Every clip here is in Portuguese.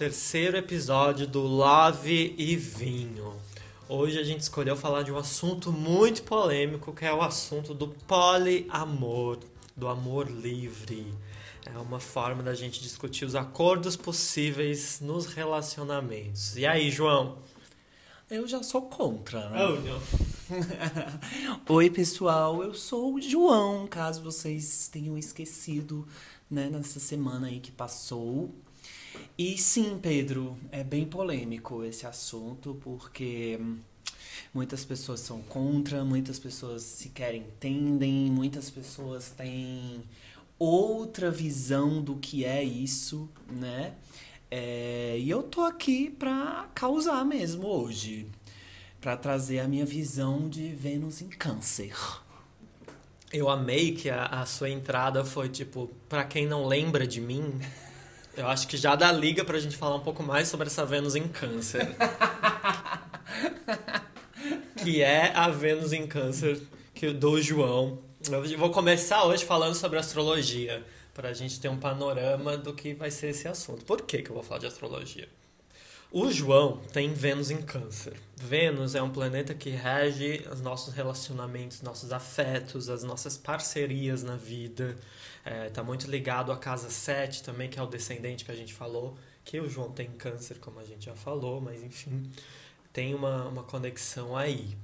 terceiro episódio do Love e Vinho. Hoje a gente escolheu falar de um assunto muito polêmico, que é o assunto do poliamor, do amor livre. É uma forma da gente discutir os acordos possíveis nos relacionamentos. E aí, João? Eu já sou contra, né? Oh, não. Oi, pessoal, eu sou o João, caso vocês tenham esquecido, né, nessa semana aí que passou. E sim, Pedro, é bem polêmico esse assunto, porque muitas pessoas são contra, muitas pessoas sequer entendem, muitas pessoas têm outra visão do que é isso, né? É, e eu tô aqui pra causar mesmo hoje. Pra trazer a minha visão de Vênus em Câncer. Eu amei que a, a sua entrada foi tipo, pra quem não lembra de mim, eu acho que já dá liga pra gente falar um pouco mais sobre essa Vênus em Câncer. que é a Vênus em Câncer que do João. Eu vou começar hoje falando sobre astrologia, pra gente ter um panorama do que vai ser esse assunto. Por que, que eu vou falar de astrologia? O João tem Vênus em Câncer. Vênus é um planeta que rege os nossos relacionamentos, nossos afetos, as nossas parcerias na vida. Está muito ligado à casa 7 também, que é o descendente que a gente falou, que o João tem Câncer, como a gente já falou, mas enfim, tem uma, uma conexão aí.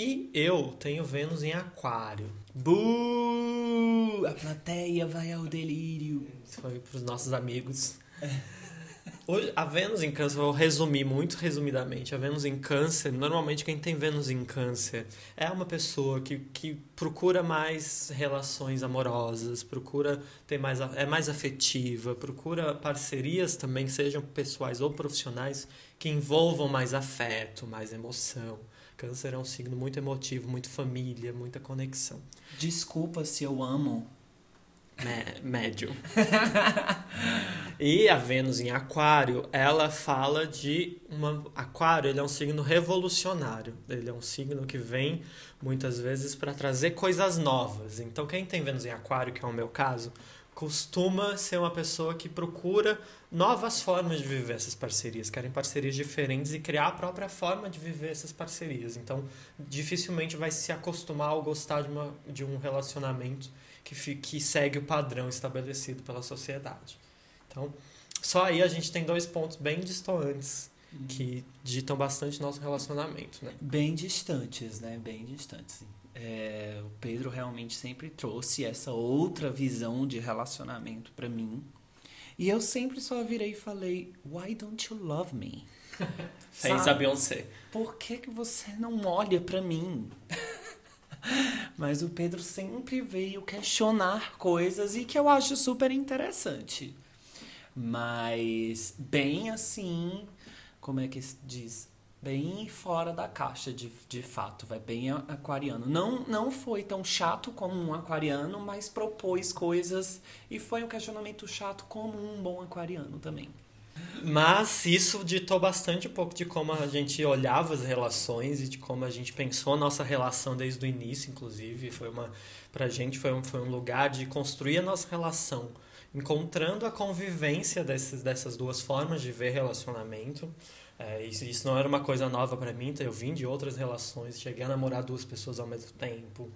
E eu tenho Vênus em Aquário. Buuu! A plateia vai ao delírio. Isso foi para os nossos amigos. Hoje, a Vênus em Câncer, vou resumir muito resumidamente. A Vênus em Câncer, normalmente quem tem Vênus em Câncer é uma pessoa que, que procura mais relações amorosas, procura ter mais, é mais afetiva, procura parcerias também, sejam pessoais ou profissionais, que envolvam mais afeto, mais emoção. Câncer é um signo muito emotivo, muito família, muita conexão. Desculpa se eu amo. Mé- médio. e a Vênus em Aquário, ela fala de uma Aquário, ele é um signo revolucionário. Ele é um signo que vem muitas vezes para trazer coisas novas. Então quem tem Vênus em Aquário, que é o meu caso, costuma ser uma pessoa que procura novas formas de viver essas parcerias, querem parcerias diferentes e criar a própria forma de viver essas parcerias. Então, dificilmente vai se acostumar ou gostar de, uma, de um relacionamento que, que segue o padrão estabelecido pela sociedade. Então, só aí a gente tem dois pontos bem distantes que ditam bastante nosso relacionamento, né? Bem distantes, né? Bem distantes. É, o Pedro realmente sempre trouxe essa outra visão de relacionamento pra mim. E eu sempre só virei e falei, why don't you love me? Fez a Beyoncé. Por que, que você não olha pra mim? Mas o Pedro sempre veio questionar coisas e que eu acho super interessante. Mas bem assim, como é que se diz? Bem fora da caixa, de, de fato, vai bem aquariano. Não, não foi tão chato como um aquariano, mas propôs coisas e foi um questionamento chato como um bom aquariano também. Mas isso ditou bastante um pouco de como a gente olhava as relações e de como a gente pensou a nossa relação desde o início, inclusive. Foi uma, pra gente foi um, foi um lugar de construir a nossa relação, encontrando a convivência desses, dessas duas formas de ver relacionamento. É, isso, isso não era uma coisa nova pra mim, então eu vim de outras relações, cheguei a namorar duas pessoas ao mesmo tempo.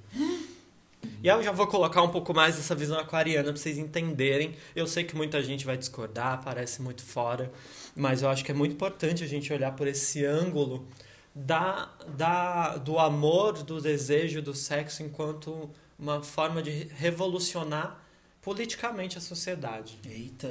E eu já vou colocar um pouco mais dessa visão aquariana pra vocês entenderem. Eu sei que muita gente vai discordar, parece muito fora, mas eu acho que é muito importante a gente olhar por esse ângulo da, da, do amor, do desejo, do sexo enquanto uma forma de revolucionar politicamente a sociedade. Eita,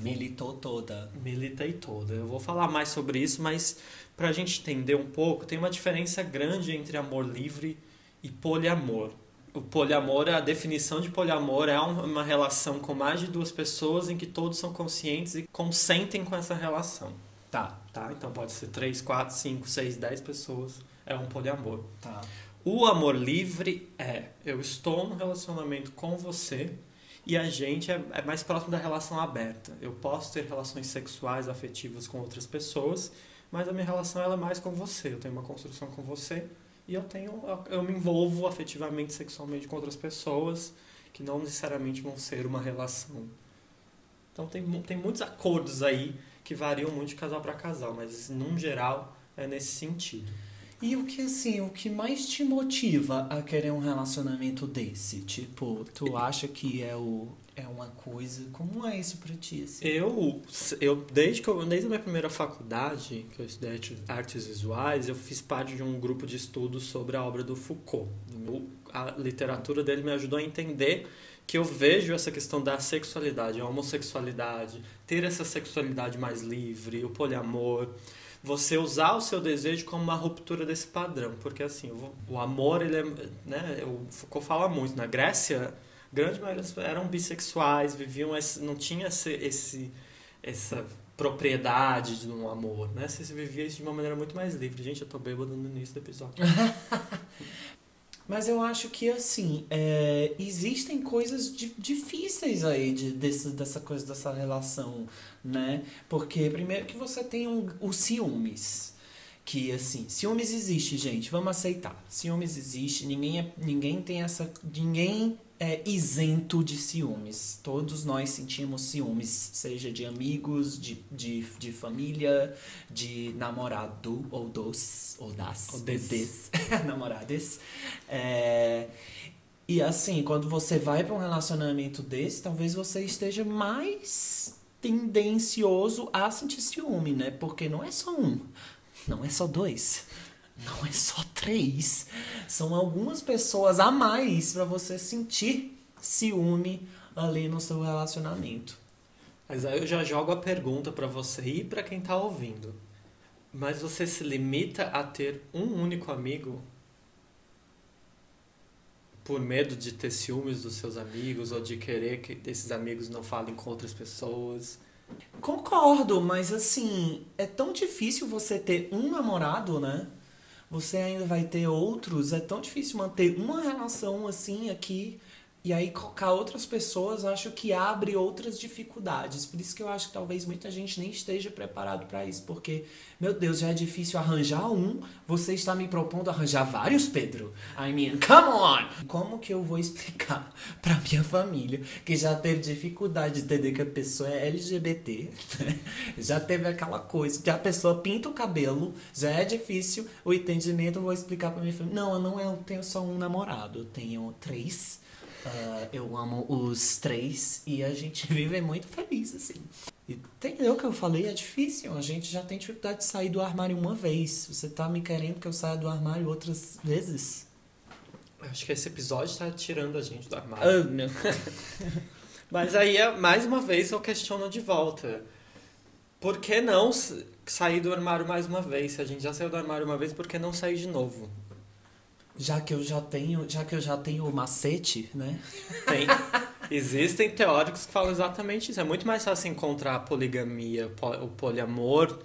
militou toda. Militei toda. Eu vou falar mais sobre isso, mas para a gente entender um pouco, tem uma diferença grande entre amor livre e poliamor. O poliamor, a definição de poliamor é um- uma relação com mais de duas pessoas em que todos são conscientes e consentem com essa relação. Tá, Tá? Então pode ser 3, 4, 5, 6, 10 pessoas. É um poliamor. tá. O amor livre é: eu estou num relacionamento com você e a gente é, é mais próximo da relação aberta. Eu posso ter relações sexuais, afetivas com outras pessoas, mas a minha relação ela é mais com você. Eu tenho uma construção com você e eu tenho eu me envolvo afetivamente, sexualmente com outras pessoas que não necessariamente vão ser uma relação. Então tem, tem muitos acordos aí que variam muito de casal para casal, mas num geral é nesse sentido. E o que assim, o que mais te motiva a querer um relacionamento desse? Tipo, tu acha que é o é uma coisa, como é isso para ti assim? Eu eu desde que eu desde a minha primeira faculdade, que eu estudei artes visuais, eu fiz parte de um grupo de estudos sobre a obra do Foucault. A literatura dele me ajudou a entender que eu vejo essa questão da sexualidade, a homossexualidade, ter essa sexualidade mais livre, o poliamor, você usar o seu desejo como uma ruptura desse padrão, porque assim, o, amor, ele é, né, o Foucault fala muito, na Grécia, grande maioria eram bissexuais, viviam esse, não tinha esse, esse essa propriedade de um amor, né? Você vivia isso de uma maneira muito mais livre. Gente, eu tô bêbado no início do episódio. Mas eu acho que, assim, é, existem coisas di difíceis aí de, desse, dessa coisa, dessa relação, né? Porque, primeiro, que você tem um, o ciúmes. Que, assim, ciúmes existe, gente, vamos aceitar. Ciúmes existe, ninguém, é, ninguém tem essa. Ninguém é isento de ciúmes. Todos nós sentimos ciúmes, seja de amigos, de, de, de família, de namorado, ou dos, ou das, ou des, des namorades. É, e assim, quando você vai para um relacionamento desse, talvez você esteja mais tendencioso a sentir ciúme, né? Porque não é só um, não é só dois não é só três. São algumas pessoas a mais para você sentir ciúme ali no seu relacionamento. Mas aí eu já jogo a pergunta para você e para quem tá ouvindo. Mas você se limita a ter um único amigo por medo de ter ciúmes dos seus amigos ou de querer que esses amigos não falem com outras pessoas? Concordo, mas assim, é tão difícil você ter um namorado, né? Você ainda vai ter outros. É tão difícil manter uma relação assim aqui e aí colocar outras pessoas, acho que abre outras dificuldades. Por isso que eu acho que talvez muita gente nem esteja preparado para isso, porque meu Deus, já é difícil arranjar um, você está me propondo arranjar vários, Pedro? I mean, come on! Como que eu vou explicar para minha família que já teve dificuldade de entender que a pessoa é LGBT, né? já teve aquela coisa que a pessoa pinta o cabelo, já é difícil o entendimento, eu vou explicar para minha família. Não, eu não tenho só um namorado, eu tenho três Uh, eu amo os três e a gente vive muito feliz, assim. Entendeu o que eu falei? É difícil. A gente já tem dificuldade de sair do armário uma vez. Você tá me querendo que eu saia do armário outras vezes? Acho que esse episódio tá tirando a gente do armário. Oh, não. Mas aí, mais uma vez, eu questiono de volta. Por que não sair do armário mais uma vez? Se a gente já saiu do armário uma vez, por que não sair de novo? Já que eu já tenho, já que eu já tenho o macete, né? Tem. Existem teóricos que falam exatamente isso. É muito mais fácil encontrar a poligamia, o poliamor.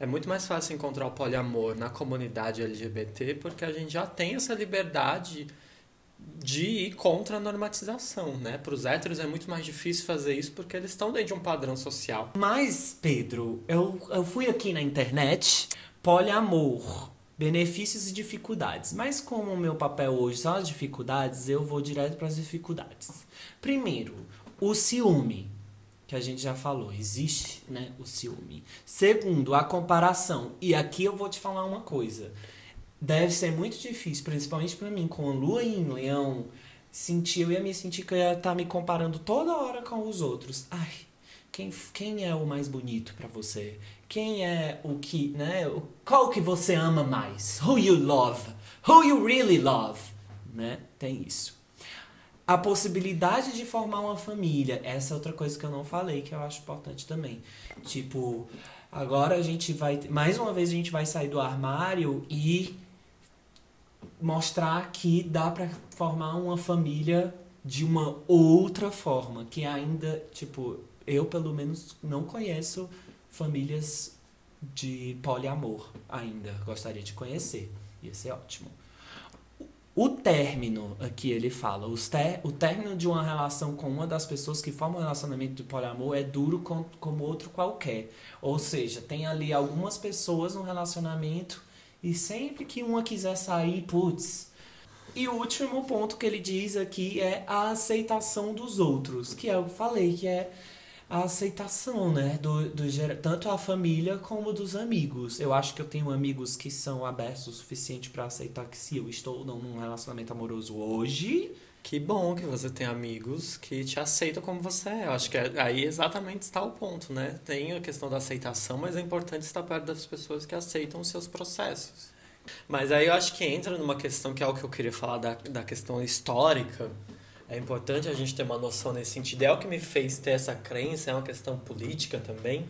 É muito mais fácil encontrar o poliamor na comunidade LGBT porque a gente já tem essa liberdade de ir contra a normatização, né? Para os héteros é muito mais difícil fazer isso porque eles estão dentro de um padrão social. Mas, Pedro, eu, eu fui aqui na internet, poliamor benefícios e dificuldades. Mas como o meu papel hoje são as dificuldades, eu vou direto para as dificuldades. Primeiro, o ciúme, que a gente já falou, existe, né, o ciúme. Segundo, a comparação. E aqui eu vou te falar uma coisa. Deve ser muito difícil, principalmente para mim, com a lua em leão, sentir, eu ia me sentir que eu ia estar tá me comparando toda hora com os outros. Ai, quem, quem é o mais bonito para você? quem é o que, né? Qual que você ama mais? Who you love? Who you really love? Né? Tem isso. A possibilidade de formar uma família, essa é outra coisa que eu não falei, que eu acho importante também. Tipo, agora a gente vai, mais uma vez a gente vai sair do armário e mostrar que dá para formar uma família de uma outra forma, que ainda, tipo, eu pelo menos não conheço famílias de poliamor ainda. Gostaria de conhecer. Ia ser ótimo. o término, aqui ele fala, ter, o término de uma relação com uma das pessoas que formam um relacionamento de poliamor é duro com, como outro qualquer. Ou seja, tem ali algumas pessoas no relacionamento e sempre que uma quiser sair, putz. E o último ponto que ele diz aqui é a aceitação dos outros, que é eu falei, que é a aceitação, né? Do, do, tanto a família como dos amigos. Eu acho que eu tenho amigos que são abertos o suficiente para aceitar que se eu estou num relacionamento amoroso hoje. Que bom que você tem amigos que te aceitam como você é. Eu acho que é, aí exatamente está o ponto, né? Tem a questão da aceitação, mas é importante estar perto das pessoas que aceitam os seus processos. Mas aí eu acho que entra numa questão que é o que eu queria falar da, da questão histórica é importante a gente ter uma noção nesse sentido. É o que me fez ter essa crença, é uma questão política também,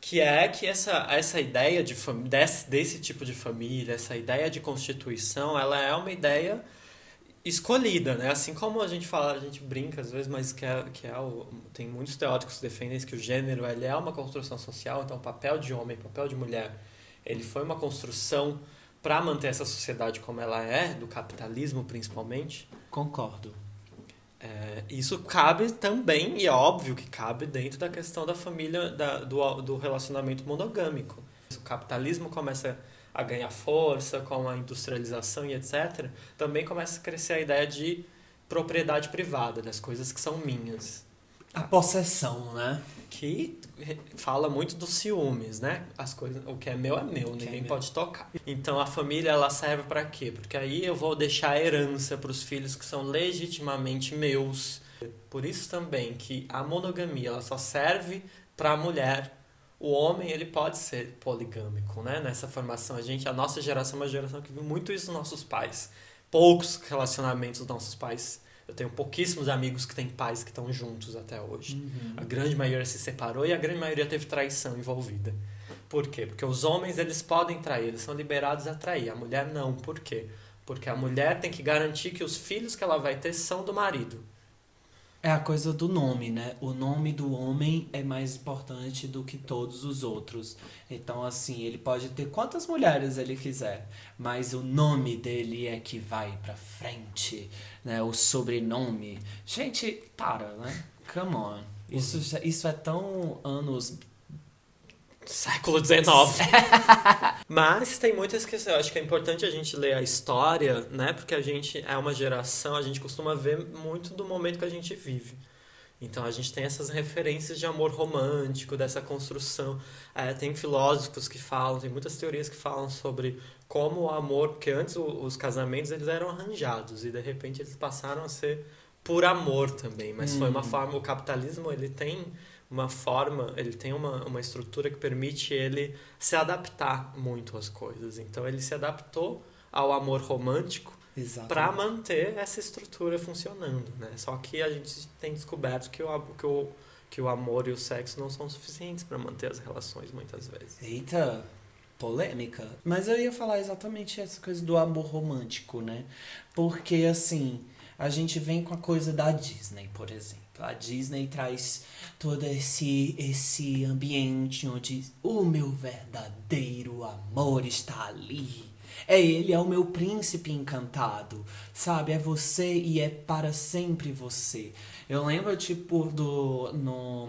que é que essa, essa ideia de desse, desse tipo de família, essa ideia de constituição, ela é uma ideia escolhida, né? Assim como a gente fala, a gente brinca às vezes, mas que é, que é o, tem muitos teóricos que defendem que o gênero ele é uma construção social, então o papel de homem, o papel de mulher, ele foi uma construção para manter essa sociedade como ela é, do capitalismo principalmente. Concordo. É, isso cabe também, e é óbvio que cabe dentro da questão da família, da, do, do relacionamento monogâmico. O capitalismo começa a ganhar força com a industrialização e etc., também começa a crescer a ideia de propriedade privada, das coisas que são minhas. A possessão, né? Que fala muito dos ciúmes, né? As coisas, o que é meu é meu, ninguém é meu. pode tocar. Então a família ela serve para quê? Porque aí eu vou deixar a herança para os filhos que são legitimamente meus. Por isso também que a monogamia ela só serve para a mulher. O homem ele pode ser poligâmico, né? Nessa formação a gente, a nossa geração é uma geração que viu muito isso dos nossos pais. Poucos relacionamentos dos nossos pais eu tenho pouquíssimos amigos que têm pais que estão juntos até hoje. Uhum. A grande maioria se separou e a grande maioria teve traição envolvida. Por quê? Porque os homens eles podem trair, eles são liberados a trair. A mulher não. Por quê? Porque a mulher tem que garantir que os filhos que ela vai ter são do marido. É a coisa do nome, né? O nome do homem é mais importante do que todos os outros. Então, assim, ele pode ter quantas mulheres ele quiser, mas o nome dele é que vai pra frente, né? O sobrenome. Gente, para, né? Come on. Isso, isso é tão anos século XIX. Mas tem muitas questões. Eu acho que é importante a gente ler a história, né? Porque a gente é uma geração, a gente costuma ver muito do momento que a gente vive. Então a gente tem essas referências de amor romântico, dessa construção. É, tem filósofos que falam, tem muitas teorias que falam sobre como o amor, porque antes os casamentos eles eram arranjados e de repente eles passaram a ser por amor também. Mas hum. foi uma hum. forma, o capitalismo ele tem uma forma, ele tem uma, uma estrutura que permite ele se adaptar muito às coisas. Então ele se adaptou ao amor romântico para manter essa estrutura funcionando, né? Só que a gente tem descoberto que o, que o, que o amor e o sexo não são suficientes para manter as relações muitas vezes. Eita, polêmica. Mas eu ia falar exatamente essa coisa do amor romântico, né? Porque assim, a gente vem com a coisa da Disney, por exemplo. A Disney traz todo esse esse ambiente onde o meu verdadeiro amor está ali. É ele, é o meu príncipe encantado, sabe? É você e é para sempre você. Eu lembro, tipo, do. No,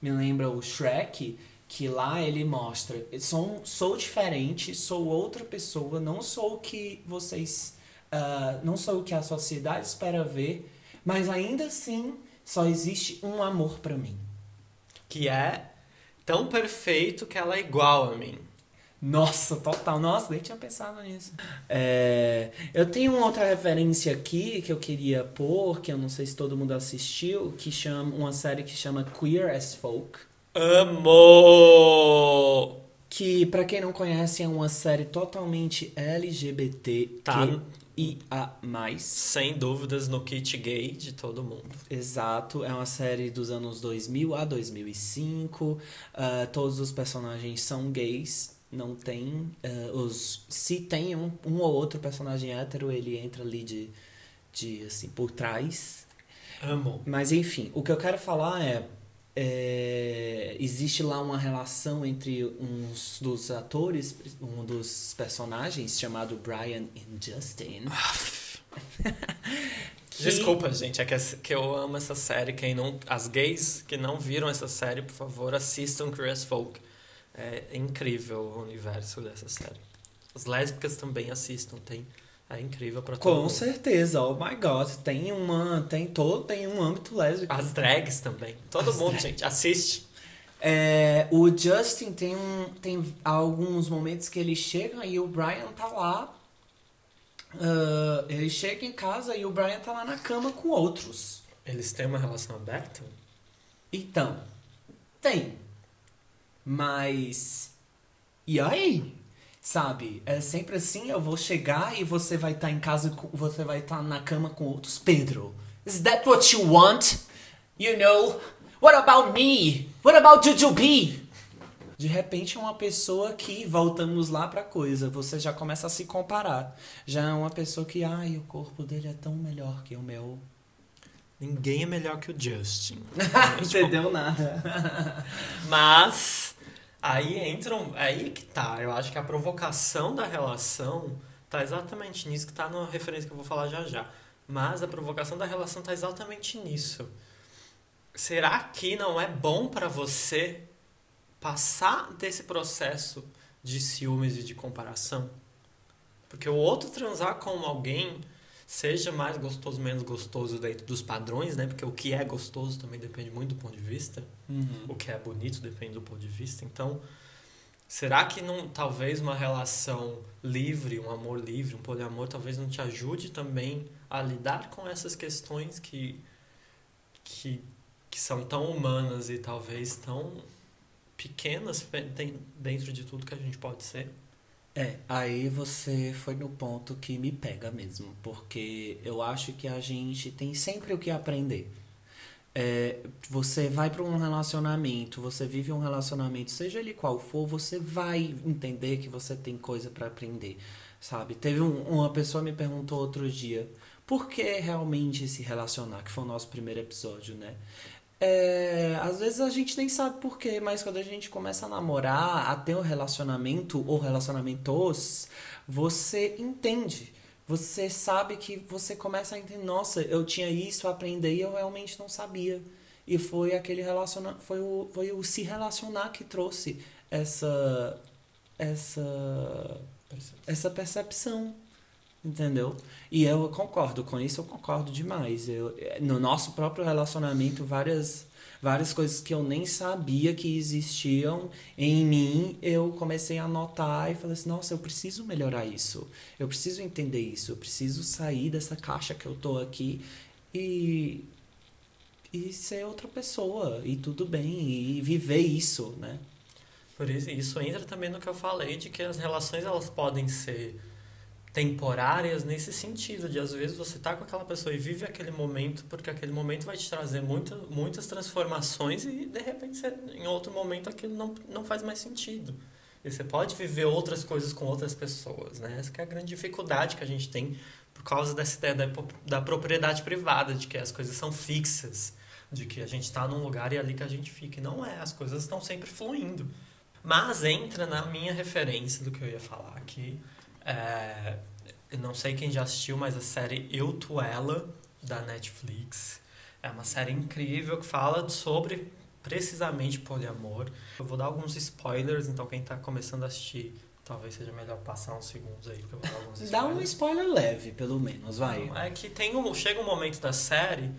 me lembra o Shrek, que lá ele mostra: sou, sou diferente, sou outra pessoa, não sou o que vocês. Uh, não sou o que a sociedade espera ver, mas ainda assim só existe um amor para mim. Que é tão perfeito que ela é igual a mim. Nossa, total. Nossa, nem tinha pensado nisso. É, eu tenho uma outra referência aqui que eu queria pôr, que eu não sei se todo mundo assistiu, que chama uma série que chama Queer as Folk. Amo! Que, para quem não conhece, é uma série totalmente LGBT. Tá, que e a mais. Sem dúvidas no kit gay de todo mundo. Exato, é uma série dos anos 2000 a 2005. Uh, ah, todos os personagens são gays. Não tem. Uh, os, se tem um, um ou outro personagem hétero, ele entra ali de, de assim, por trás. Amo. Mas enfim, o que eu quero falar é é, existe lá uma relação entre uns dos atores, um dos personagens chamado Brian e Justin. Que- Desculpa, gente, é que, eu amo essa série. Quem não, as gays que não viram essa série, por favor, assistam Curious Folk. É incrível o universo dessa série. As lésbicas também assistam, tem. É incrível pra todo Com mundo. certeza, oh my god, tem uma, tem todo, tem um âmbito lésbico. As drags também. Todo As mundo, drags. gente, assiste. É, o Justin tem, um, tem alguns momentos que ele chega e o Brian tá lá. ah, ele chega em casa e o Brian tá lá na cama com outros. Eles têm uma relação aberta? Então, tem. Mas. E aí? Sabe? É sempre assim, eu vou chegar e você vai estar em casa, você vai estar na cama com outros. Pedro, is that what you want? You know? What about me? What about Jujubee? De repente é uma pessoa que, voltamos lá pra coisa, você já começa a se comparar. Já é uma pessoa que, ai, o corpo dele é tão melhor que o meu. Ninguém é melhor que o Justin. Entendeu nada. Mas aí entram. Aí que tá. Eu acho que a provocação da relação tá exatamente nisso, que tá na referência que eu vou falar já já. Mas a provocação da relação tá exatamente nisso. Será que não é bom pra você passar desse processo de ciúmes e de comparação? Porque o outro transar com alguém, seja mais gostoso, menos gostoso dentro dos padrões, né? Porque o que é gostoso também depende muito do ponto de vista. Uhum. O que é bonito depende do ponto de vista. Então, será que não, talvez uma relação livre, um amor livre, um poliamor, talvez não te ajude também a lidar com essas questões que, que, que são tão humanas e talvez tão pequenas pe- den- dentro de tudo que a gente pode ser? É, aí você foi no ponto que me pega mesmo, porque eu acho que a gente tem sempre o que aprender. É, você vai para um relacionamento, você vive um relacionamento, seja ele qual for, você vai entender que você tem coisa para aprender, sabe? Teve um- uma pessoa me perguntou outro dia, por que realmente se relacionar? Que foi o nosso primeiro episódio, né? É, às vezes a gente nem sabe por quê, mas quando a gente começa a namorar, a ter um relacionamento ou relacionamentos, você entende. Você sabe que você começa a entender, nossa, eu tinha isso, eu aprendi e eu realmente não sabia. E foi aquele relaciona foi o, foi o se relacionar que trouxe essa essa essa percepção. Entendeu? E eu concordo com isso, eu concordo demais. Eu, no nosso próprio relacionamento, várias, várias coisas que eu nem sabia que existiam em mim, eu comecei a notar e falei assim: nossa, eu preciso melhorar isso. Eu preciso entender isso. Eu preciso sair dessa caixa que eu tô aqui e, e ser outra pessoa. E tudo bem, e viver isso, né? Por isso, isso entra também no que eu falei de que as relações elas podem ser temporárias nesse sentido, de às vezes você tá com aquela pessoa e vive aquele momento, porque aquele momento vai te trazer muita, muitas transformações e de repente você, em outro momento aquilo não, não faz mais sentido. E você pode viver outras coisas com outras pessoas, né? Essa é a grande dificuldade que a gente tem por causa dessa ideia da, da propriedade privada, de que as coisas são fixas, de que a gente está num lugar e é ali que a gente fica. E não é, as coisas estão sempre fluindo. Mas entra na minha referência do que eu ia falar aqui. É, eu não sei quem já assistiu, mas a série Eu, Tu, Ela, da Netflix. É uma série incrível que fala sobre precisamente poliamor. Eu vou dar alguns spoilers, então quem tá começando a assistir, talvez seja melhor passar uns segundos aí, porque eu dar alguns spoilers. Dá um spoiler leve, pelo menos, vai. É que tem um, chega um momento da série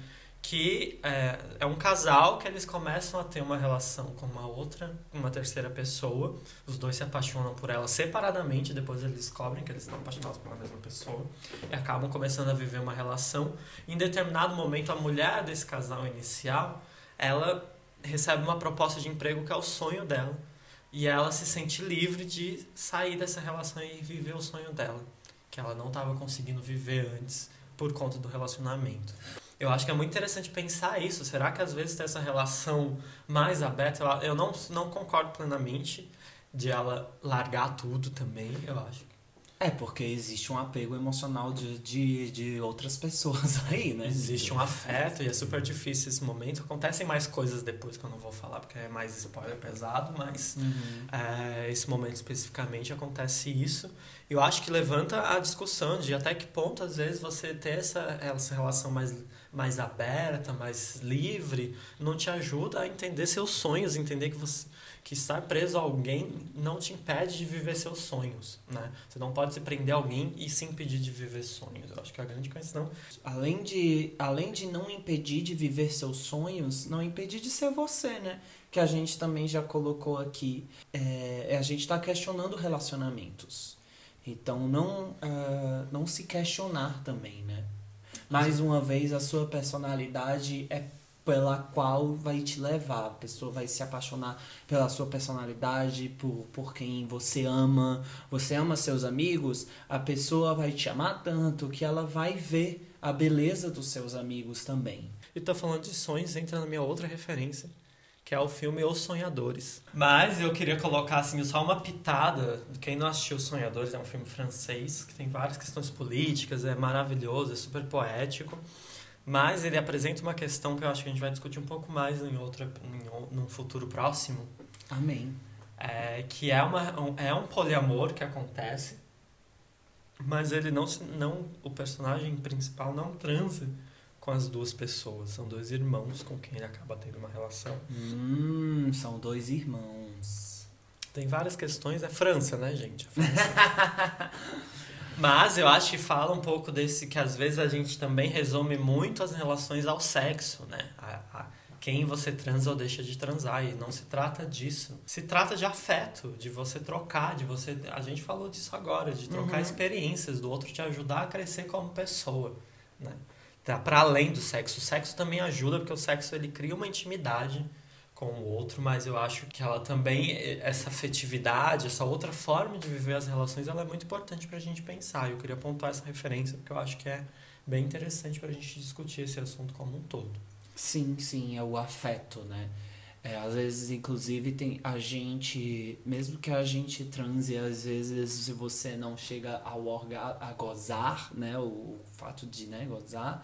que é, é um casal que eles começam a ter uma relação com uma outra, uma terceira pessoa. Os dois se apaixonam por ela separadamente, depois eles descobrem que eles estão apaixonados pela mesma pessoa e acabam começando a viver uma relação. Em determinado momento, a mulher desse casal inicial, ela recebe uma proposta de emprego que é o sonho dela. E ela se sente livre de sair dessa relação e viver o sonho dela, que ela não estava conseguindo viver antes por conta do relacionamento. Eu acho que é muito interessante pensar isso. Será que às vezes ter essa relação mais aberta, eu- eu não, não concordo plenamente de ela largar tudo também, eu acho. É, porque existe um apego emocional de, de, de outras pessoas aí, né? Existe um afeto e é super difícil esse momento. Acontecem mais coisas depois que eu não vou falar, porque é mais spoiler pesado, mas uhum. é, esse momento especificamente acontece isso. Eu acho que levanta a discussão de até que ponto, às vezes, você ter essa, essa relação mais, mais aberta, mais livre, não te ajuda a entender seus sonhos, entender que você que estar preso a alguém não te impede de viver seus sonhos, né? Você não pode se prender a alguém e se impedir de viver sonhos. Eu acho que é a grande questão. Além de, além de não impedir de viver seus sonhos, não impedir de ser você, né? Que a gente também já colocou aqui. É, a gente está questionando relacionamentos. Então, não, uh, não se questionar também, né? Mais uma vez, a sua personalidade é pela qual vai te levar. A pessoa vai se apaixonar pela sua personalidade, por, por quem você ama. Você ama seus amigos, a pessoa vai te amar tanto que ela vai ver a beleza dos seus amigos também. E tá falando de sonhos, entra na minha outra referência, que é o filme Os Sonhadores. Mas eu queria colocar assim só uma pitada. Quem não assistiu Os Sonhadores é um filme francês que tem várias questões políticas, é maravilhoso, é super poético. Mas ele apresenta uma questão que eu acho que a gente vai discutir um pouco mais em outra, em, num futuro próximo. Amém. É, que é, uma, um, é um poliamor que acontece, mas ele não, não o personagem principal não transa com as duas pessoas. São dois irmãos com quem ele acaba tendo uma relação. Hum, são dois irmãos. Tem várias questões. É França, né, gente? É França. Mas eu acho que fala um pouco desse que às vezes a gente também resume muito as relações ao sexo, né? A, a, quem você transa ou deixa de transar. E não se trata disso. Se trata de afeto, de você trocar, de você. A gente falou disso agora, de trocar uhum. experiências, do outro te ajudar a crescer como pessoa. Né? Tá, para além do sexo. O sexo também ajuda, porque o sexo ele cria uma intimidade com o outro, mas eu acho que ela também, essa afetividade, essa outra forma de viver as relações, ela é muito importante para a gente pensar. Eu queria apontar essa referência porque eu acho que é bem interessante para a gente discutir esse assunto como um todo. Sim, sim, é o afeto, né? É, às vezes, inclusive, tem a gente, mesmo que a gente transe, às vezes se você não chega ao orga, a gozar, né? O, o fato de né, gozar,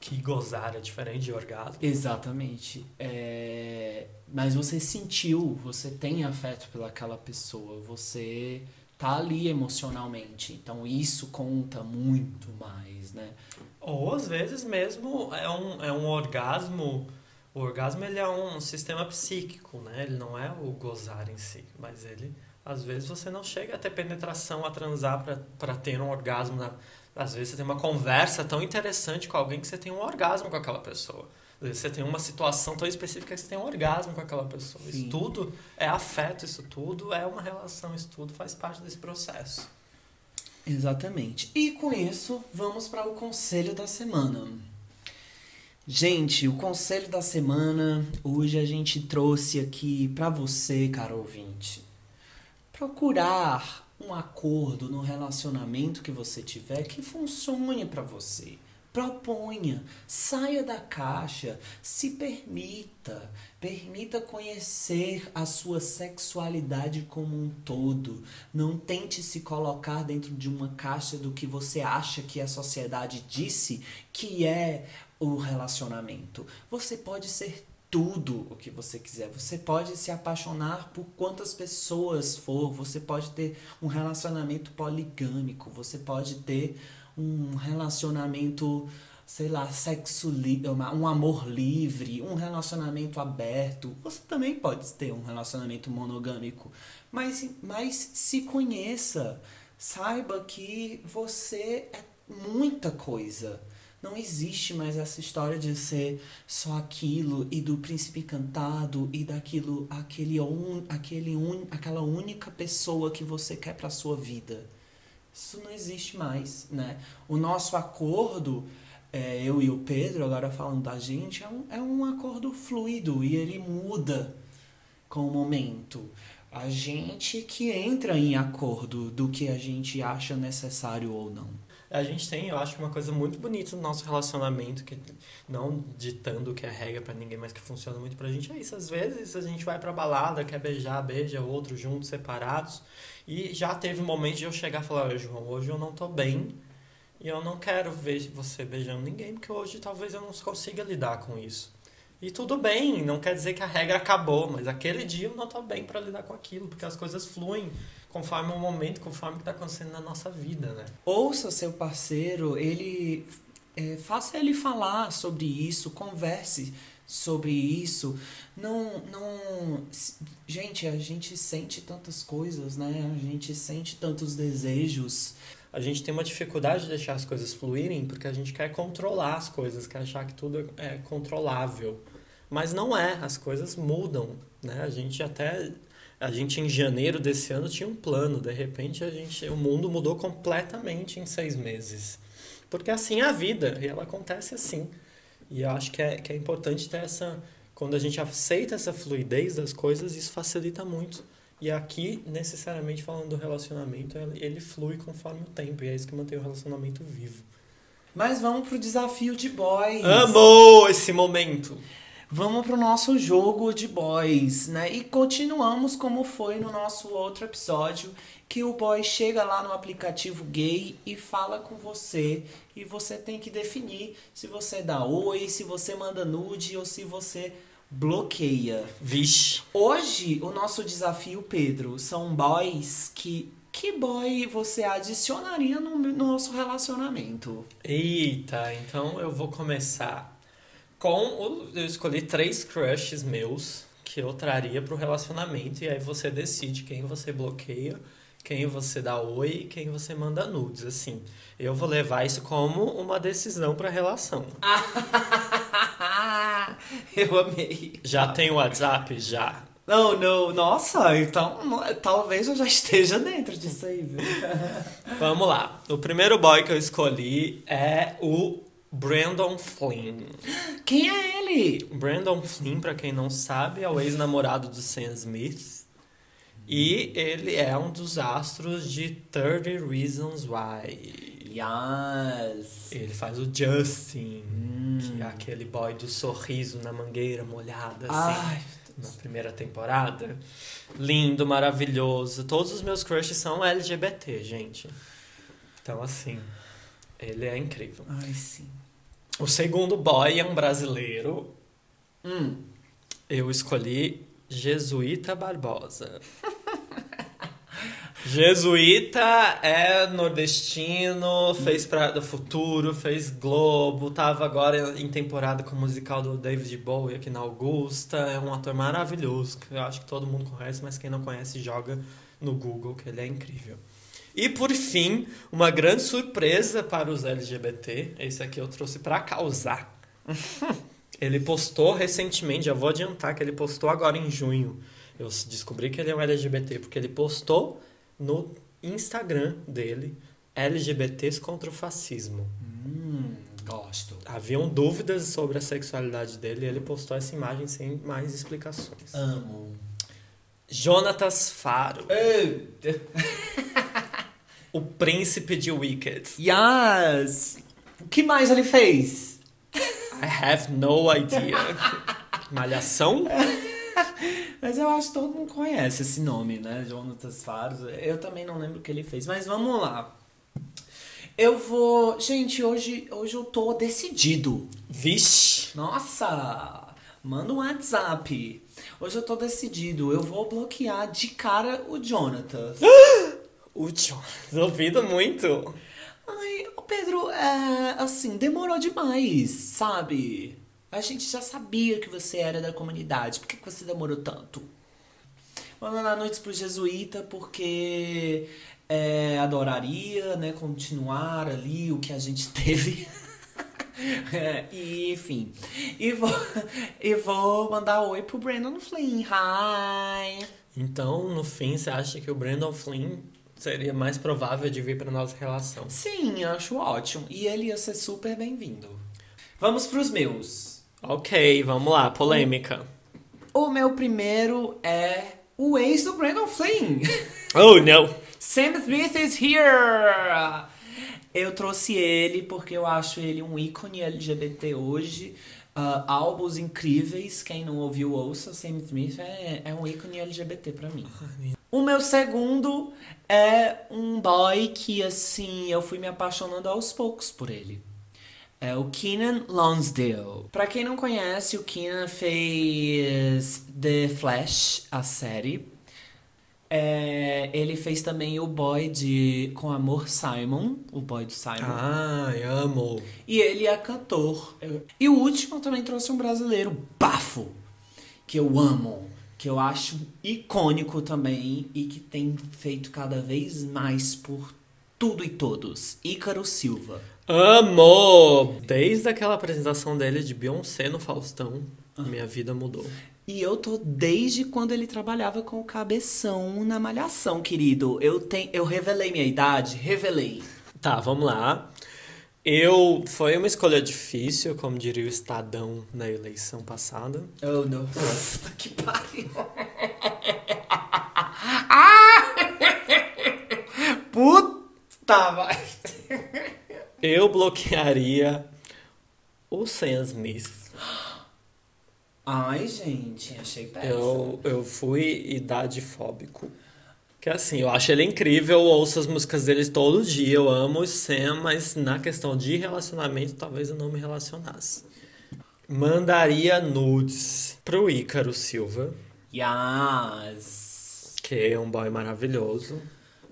que gozar é diferente de orgasmo. Exatamente. É... Mas você sentiu, você tem afeto pelaquela pessoa, você tá ali emocionalmente. Então isso conta muito mais, né? Ou às vezes mesmo é um, é um orgasmo. O orgasmo ele é um sistema psíquico, né? Ele não é o gozar em si, mas ele às vezes você não chega a ter penetração, a transar para ter um orgasmo na, às vezes você tem uma conversa tão interessante com alguém que você tem um orgasmo com aquela pessoa. Às vezes você tem uma situação tão específica que você tem um orgasmo com aquela pessoa. Sim. Isso tudo é afeto, isso tudo é uma relação, isso tudo faz parte desse processo. Exatamente. E com isso, vamos para o conselho da semana. Gente, o conselho da semana, hoje a gente trouxe aqui para você, caro ouvinte, procurar um acordo no relacionamento que você tiver que funcione para você. Proponha, saia da caixa, se permita, permita conhecer a sua sexualidade como um todo. Não tente se colocar dentro de uma caixa do que você acha que a sociedade disse que é o relacionamento. Você pode ser tudo o que você quiser. Você pode se apaixonar por quantas pessoas for, você pode ter um relacionamento poligâmico, você pode ter um relacionamento, sei lá, sexo livre, um amor livre, um relacionamento aberto. Você também pode ter um relacionamento monogâmico, mas, mas se conheça, saiba que você é muita coisa. Não existe mais essa história de ser só aquilo e do príncipe encantado e daquilo, aquele un, aquele un, aquela única pessoa que você quer para sua vida. Isso não existe mais, né? O nosso acordo, é, eu e o Pedro, agora falando da gente, é um, é um acordo fluido e ele muda com o momento. A gente que entra em acordo do que a gente acha necessário ou não. A gente tem, eu acho, uma coisa muito bonita no nosso relacionamento, que não ditando que é regra para ninguém, mas que funciona muito pra gente, é isso. Às vezes a gente vai pra balada, quer beijar, beija outro juntos, separados. E já teve um momento de eu chegar e falar, João, hoje eu não tô bem e eu não quero ver você beijando ninguém, porque hoje talvez eu não consiga lidar com isso. E tudo bem, não quer dizer que a regra acabou, mas aquele dia eu não tô bem para lidar com aquilo, porque as coisas fluem conforme o momento, conforme o que tá acontecendo na nossa vida, né? Ouça seu parceiro, ele é, faça ele falar sobre isso, converse sobre isso. Não, não, gente, a gente sente tantas coisas, né? A gente sente tantos desejos a gente tem uma dificuldade de deixar as coisas fluírem porque a gente quer controlar as coisas, quer achar que tudo é controlável. Mas não é, as coisas mudam, né? A gente até a gente em janeiro desse ano tinha um plano, de repente a gente o mundo mudou completamente em seis meses. Porque assim é a vida, e ela acontece assim. E eu acho que é, que é importante ter essa. Quando a gente aceita essa fluidez das coisas, isso facilita muito e aqui, necessariamente falando do relacionamento, ele flui conforme o tempo. E é isso que mantém o relacionamento vivo. Mas vamos pro desafio de boys. Amo esse momento! Vamos pro nosso jogo de boys, né? E continuamos como foi no nosso outro episódio, que o boy chega lá no aplicativo gay e fala com você e você tem que definir se você dá oi, se você manda nude ou se você bloqueia. Vixe. Hoje, o nosso desafio, Pedro, são boys que. Que boy você adicionaria no, no nosso relacionamento? Eita, então eu vou começar com. O, eu escolhi três crushes meus que eu traria pro relacionamento. E aí você decide quem você bloqueia, quem você dá oi e quem você manda nudes. Assim, eu vou levar isso como uma decisão pra relação. Eu amei. Já tem o WhatsApp? Já. Não, não. Nossa, então talvez eu já esteja dentro disso aí, viu? Vamos lá. O primeiro boy que eu escolhi é o Brandon Flynn. Quem é ele? Brandon Flynn, pra quem não sabe, é o ex-namorado do Sam Smith. E ele é um dos astros de 30 Reasons Why. Yes. Ele faz o Justin, hum. que é aquele boy do sorriso na mangueira molhada, assim, Ai, na primeira temporada. Lindo, maravilhoso. Todos os meus crushes são LGBT, gente. Então, assim, ele é incrível. Ai, sim. O segundo boy é um brasileiro. Hum. Eu escolhi Jesuíta Barbosa. Jesuíta é nordestino, fez Praia do Futuro, fez Globo, tava agora em temporada com o musical do David Bowie aqui na Augusta. É um ator maravilhoso, que eu acho que todo mundo conhece, mas quem não conhece joga no Google, que ele é incrível. E por fim, uma grande surpresa para os LGBT, esse aqui eu trouxe para causar. ele postou recentemente, já vou adiantar que ele postou agora em junho. Eu descobri que ele é um LGBT porque ele postou no Instagram dele LGBTs contra o fascismo. Hum, gosto. Haviam dúvidas sobre a sexualidade dele e ele postou essa imagem sem mais explicações. Amo. Jonatas Faro. o príncipe de Wicked. Yes! O que mais ele fez? I have no idea. Malhação? Mas eu acho que todo mundo conhece esse nome, né? Jonatas Faros. Eu também não lembro o que ele fez, mas vamos lá. Eu vou. Gente, hoje, hoje eu tô decidido. Vixe! Nossa! Manda um WhatsApp. Hoje eu tô decidido. Eu vou bloquear de cara o Jonathan. o Jonathan. Duvido muito. Ai, o Pedro, é, assim, demorou demais, sabe? A gente já sabia que você era da comunidade. Por que, você demorou tanto? Vamos mandar noites pro jesuíta porque é, adoraria né, continuar ali o que a gente teve. é, e, enfim. E vou, e vou mandar oi pro Brandon Flynn. Hi! Então, no fim, você acha que o Brandon Flynn seria mais provável de vir para nossa relação? Sim, acho ótimo. E ele ia ser super bem-vindo. Vamos pros meus. Ok, vamos lá, polêmica. O meu primeiro é o ex do Brandon Flynn. Oh, não. Sam Smith is here! Eu trouxe ele porque eu acho ele um ícone LGBT hoje. Uh, álbuns incríveis, quem não ouviu ouça, Sam Smith é, é um ícone LGBT pra mim. O meu segundo é um boy que, assim, eu fui me apaixonando aos poucos por ele. É o Keenan Lonsdale. Pra quem não conhece, o Keenan fez The Flash, a série. É, ele fez também o boy de Com Amor Simon, o boy do Simon. Ai, amo. E ele é cantor. E o último também trouxe um brasileiro, Bafo, que eu amo, que eu acho icônico também e que tem feito cada vez mais por tudo e todos. Ícaro Silva. Amo! Desde aquela apresentação dele de Beyoncé no Faustão, minha vida mudou. E eu tô desde quando ele trabalhava com o cabeção na malhação, querido. Eu tenho, eu revelei minha idade, revelei. Tá, vamos lá. Eu foi uma escolha difícil, como diria o Estadão na eleição passada. Oh, não. que pariu. Puta, vai. Eu bloquearia o Sam Smith. Ai, gente, achei péssimo. Eu, eu fui idade fóbico. Que assim, eu acho ele incrível, eu ouço as músicas dele todo dia, eu amo o Sam, mas na questão de relacionamento, talvez eu não me relacionasse. Mandaria nudes pro Ícaro Silva, Yes. que é um boy maravilhoso.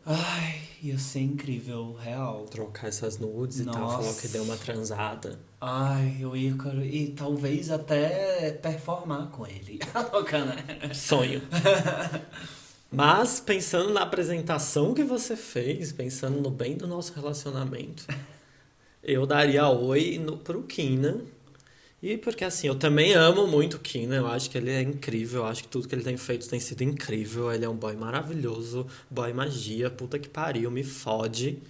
Ai, ia ser incrível, real. Trocar essas nudes e tal, Nossa. falou que deu uma transada. Ai, o Ícaro. E talvez até performar com ele. Tá louca, né? Sonho. Mas pensando na apresentação que você fez, pensando no bem do nosso relacionamento, eu daria oi no, pro Kina. E porque assim, eu também amo muito o Kina, eu acho que ele é incrível, eu acho que tudo que ele tem feito tem sido incrível. Ele é um boy maravilhoso, boy magia, puta que pariu, me fode.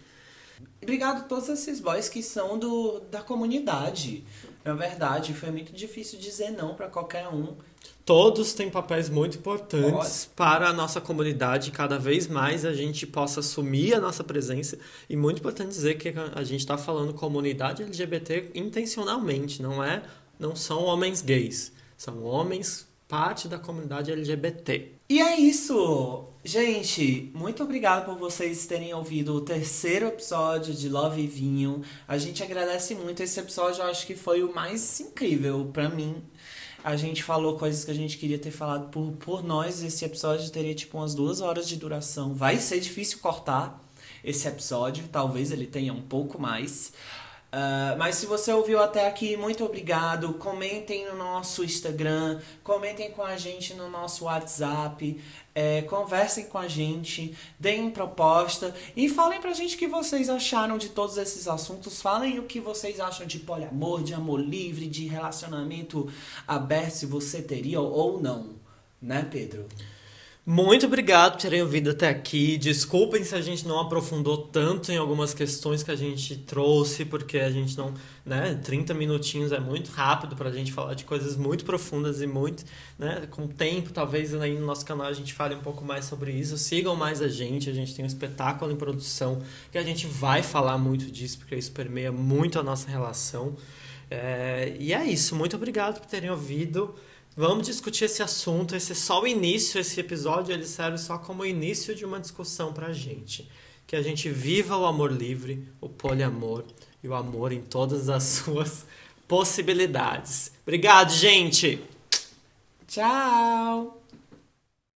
Obrigado a todos esses boys que são do, da comunidade. Na verdade, foi muito difícil dizer não pra qualquer um. Todos têm papéis muito importantes para a nossa comunidade. Cada vez mais a gente possa assumir a nossa presença. E muito importante dizer que a gente está falando comunidade LGBT intencionalmente, não é? Não são homens gays, são homens parte da comunidade LGBT. E é isso! Gente, muito obrigado por vocês terem ouvido o terceiro episódio de Love e Vinho. A gente agradece muito. Esse episódio eu acho que foi o mais incrível pra mim. A gente falou coisas que a gente queria ter falado por, por nós. Esse episódio teria tipo umas duas horas de duração. Vai ser difícil cortar esse episódio. Talvez ele tenha um pouco mais. Uh, mas se você ouviu até aqui, muito obrigado. Comentem no nosso Instagram, comentem com a gente no nosso WhatsApp, é, conversem com a gente, deem proposta e falem pra gente o que vocês acharam de todos esses assuntos. Falem o que vocês acham de poliamor, de amor livre, de relacionamento aberto, se você teria ou não, né, Pedro? Muito obrigado por terem ouvido até aqui. Desculpem se a gente não aprofundou tanto em algumas questões que a gente trouxe, porque a gente não. Né, 30 minutinhos é muito rápido para a gente falar de coisas muito profundas e muito. Né, com tempo, talvez aí no nosso canal a gente fale um pouco mais sobre isso. Sigam mais a gente, a gente tem um espetáculo em produção que a gente vai falar muito disso, porque isso permeia muito a nossa relação. É, e é isso. Muito obrigado por terem ouvido. Vamos discutir esse assunto. Esse é só o início. Esse episódio ele serve só como início de uma discussão pra gente. Que a gente viva o amor livre, o poliamor e o amor em todas as suas possibilidades. Obrigado, gente! Tchau!